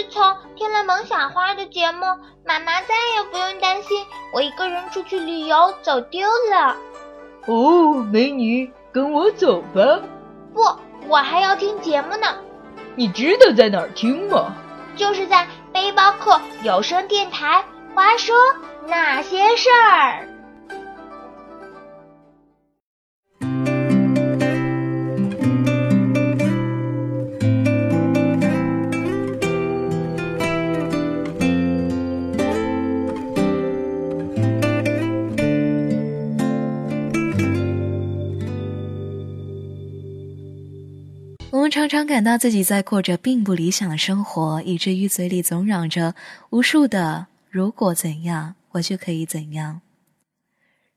自从听了萌小花的节目，妈妈再也不用担心我一个人出去旅游走丢了。哦，美女，跟我走吧。不，我还要听节目呢。你知道在哪儿听吗？就是在背包客有声电台。话说那些事儿。们常常感到自己在过着并不理想的生活，以至于嘴里总嚷着无数的“如果怎样，我就可以怎样”。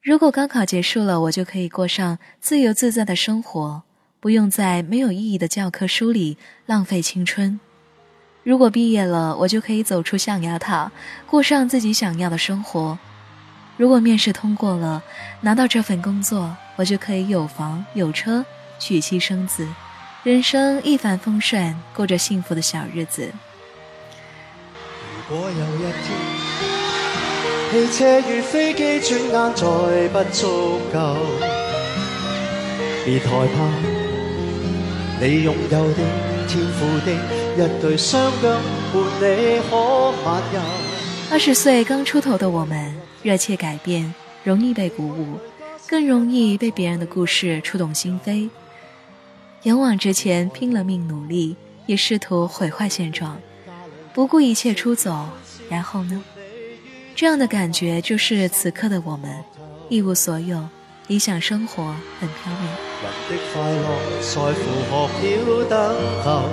如果高考结束了，我就可以过上自由自在的生活，不用在没有意义的教科书里浪费青春。如果毕业了，我就可以走出象牙塔，过上自己想要的生活。如果面试通过了，拿到这份工作，我就可以有房有车，娶妻生子。人生一帆风顺，过着幸福的小日子。如果有一天，汽车与飞机转眼再不足够，别害怕，你拥有的天赋的一对双脚伴你可漫游。二十岁刚出头的我们，热切改变，容易被鼓舞，更容易被别人的故事触动心扉。勇往直前，拼了命努力，也试图毁坏现状，不顾一切出走。然后呢？这样的感觉就是此刻的我们，一无所有，理想生活很飘渺。人的快乐在乎学了等候，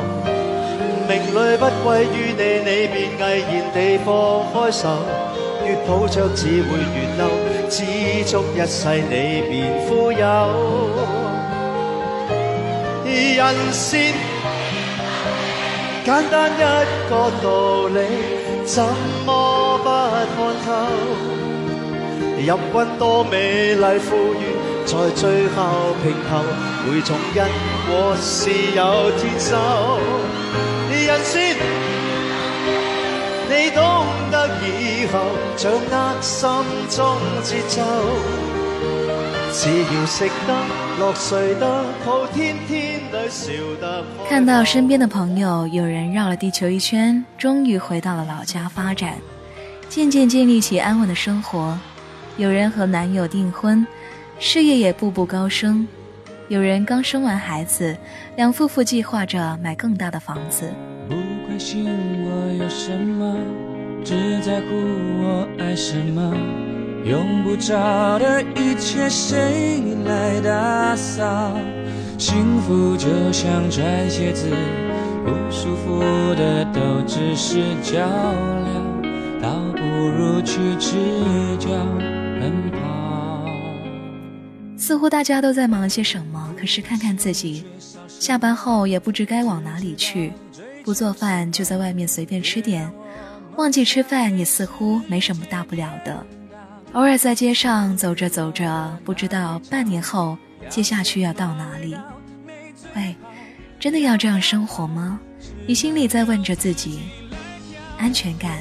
命里不归于你，你便毅然地放开手。越抱着只会越嬲，知足一世你便富有。人善，简单一个道理，怎么不看透？入军多美丽富裕，在最后平头，每种因果是有天收。人善，你懂得以后，掌握心中节奏。看到身边的朋友，有人绕了地球一圈，终于回到了老家发展，渐渐建立起安稳的生活；有人和男友订婚，事业也步步高升；有人刚生完孩子，两夫妇计划着买更大的房子。不关心我有什么，只在乎我爱什么。用不着的一切，谁来打扫？幸福就像穿鞋子，不舒服的都只是较量，倒不如去赤脚奔跑。似乎大家都在忙些什么，可是看看自己，下班后也不知该往哪里去，不做饭就在外面随便吃点，忘记吃饭也似乎没什么大不了的。偶尔在街上走着走着，不知道半年后接下去要到哪里。喂，真的要这样生活吗？你心里在问着自己。安全感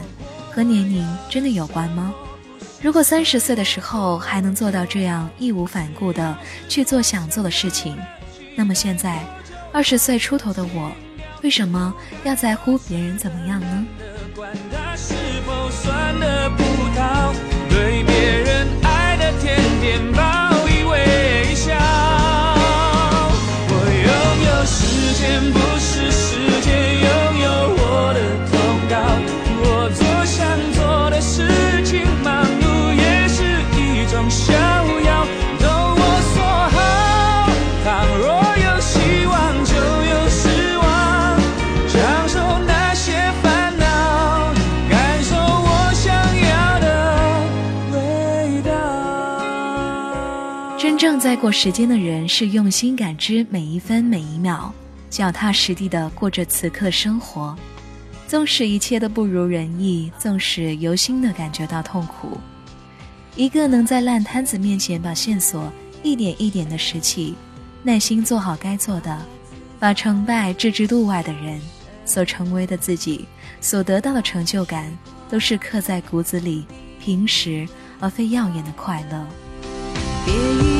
和年龄真的有关吗？如果三十岁的时候还能做到这样义无反顾的去做想做的事情，那么现在二十岁出头的我，为什么要在乎别人怎么样呢？逍遥。都我所好，倘若有希望，就有失望。享受那些烦恼，感受我想要的味道。真正在过时间的人，是用心感知每一分每一秒，脚踏实地的过着此刻生活。纵使一切都不如人意，纵使由心的感觉到痛苦，一个能在烂摊子面前把线索一点一点的拾起，耐心做好该做的，把成败置之度外的人，所成为的自己，所得到的成就感，都是刻在骨子里、平实而非耀眼的快乐。别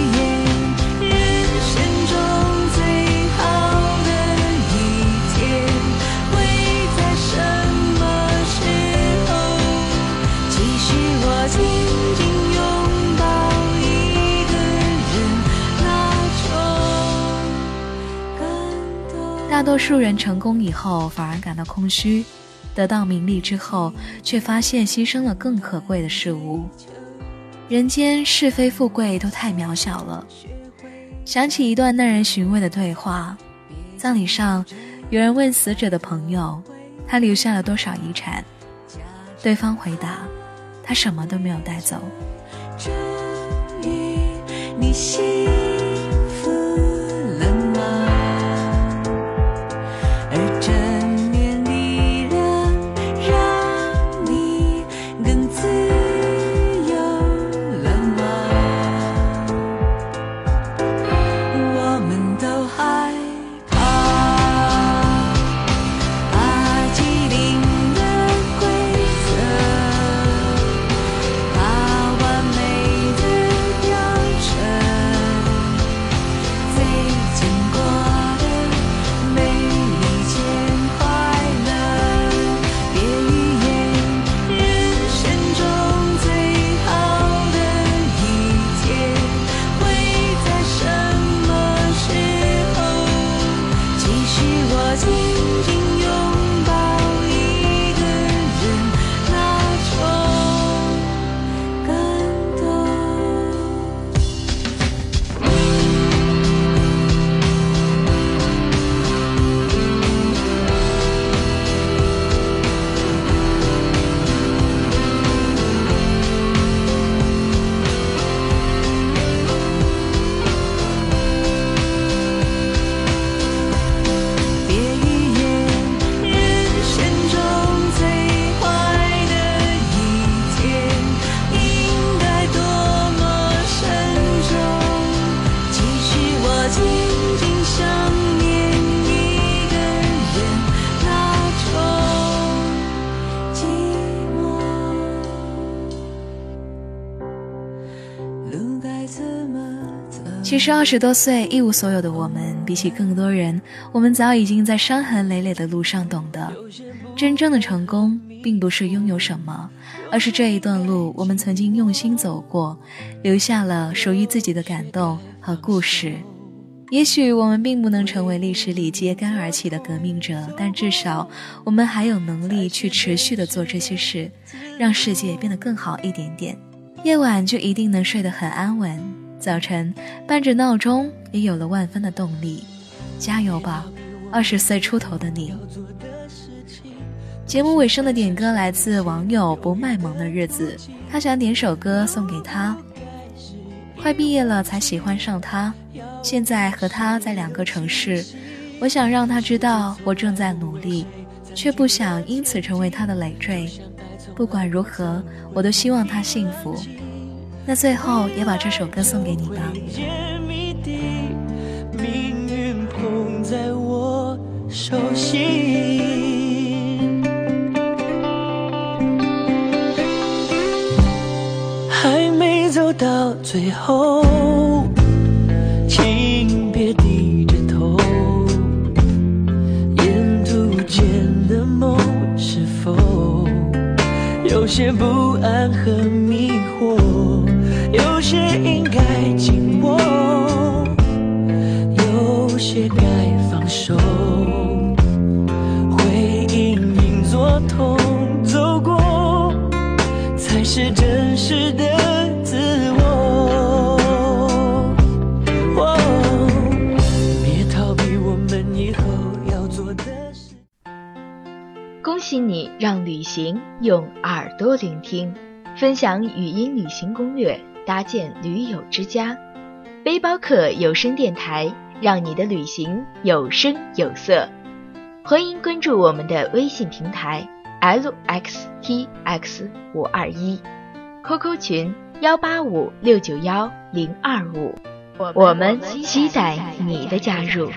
大多数人成功以后反而感到空虚，得到名利之后，却发现牺牲了更可贵的事物。人间是非富贵都太渺小了。想起一段耐人寻味的对话：葬礼上，有人问死者的朋友，他留下了多少遗产？对方回答，他什么都没有带走。你幸其实二十多岁一无所有的我们，比起更多人，我们早已经在伤痕累累的路上懂得，真正的成功并不是拥有什么，而是这一段路我们曾经用心走过，留下了属于自己的感动和故事。也许我们并不能成为历史里揭竿而起的革命者，但至少我们还有能力去持续的做这些事，让世界变得更好一点点。夜晚就一定能睡得很安稳，早晨伴着闹钟也有了万分的动力。加油吧，二十岁出头的你！节目尾声的点歌来自网友不卖萌的日子，他想点首歌送给他。快毕业了才喜欢上他，现在和他在两个城市，我想让他知道我正在努力，却不想因此成为他的累赘。不管如何，我都希望他幸福。那最后也把这首歌送给你吧。揭谜底，命运捧在我手心。还没走到最后，请别低着头。沿途间的梦是否有些不安和迷惑？有些应该紧握，有些该放手。回应应作痛，走过才是真实的自我。别逃避我们以后要做的事。恭喜你让旅行用耳朵聆听，分享语音旅行攻略，搭建驴友之家，背包客有声电台，让你的旅行有声有色。欢迎关注我们的微信平台 lxtx 五二一，QQ 群幺八五六九幺零二五，我们期待你的加入。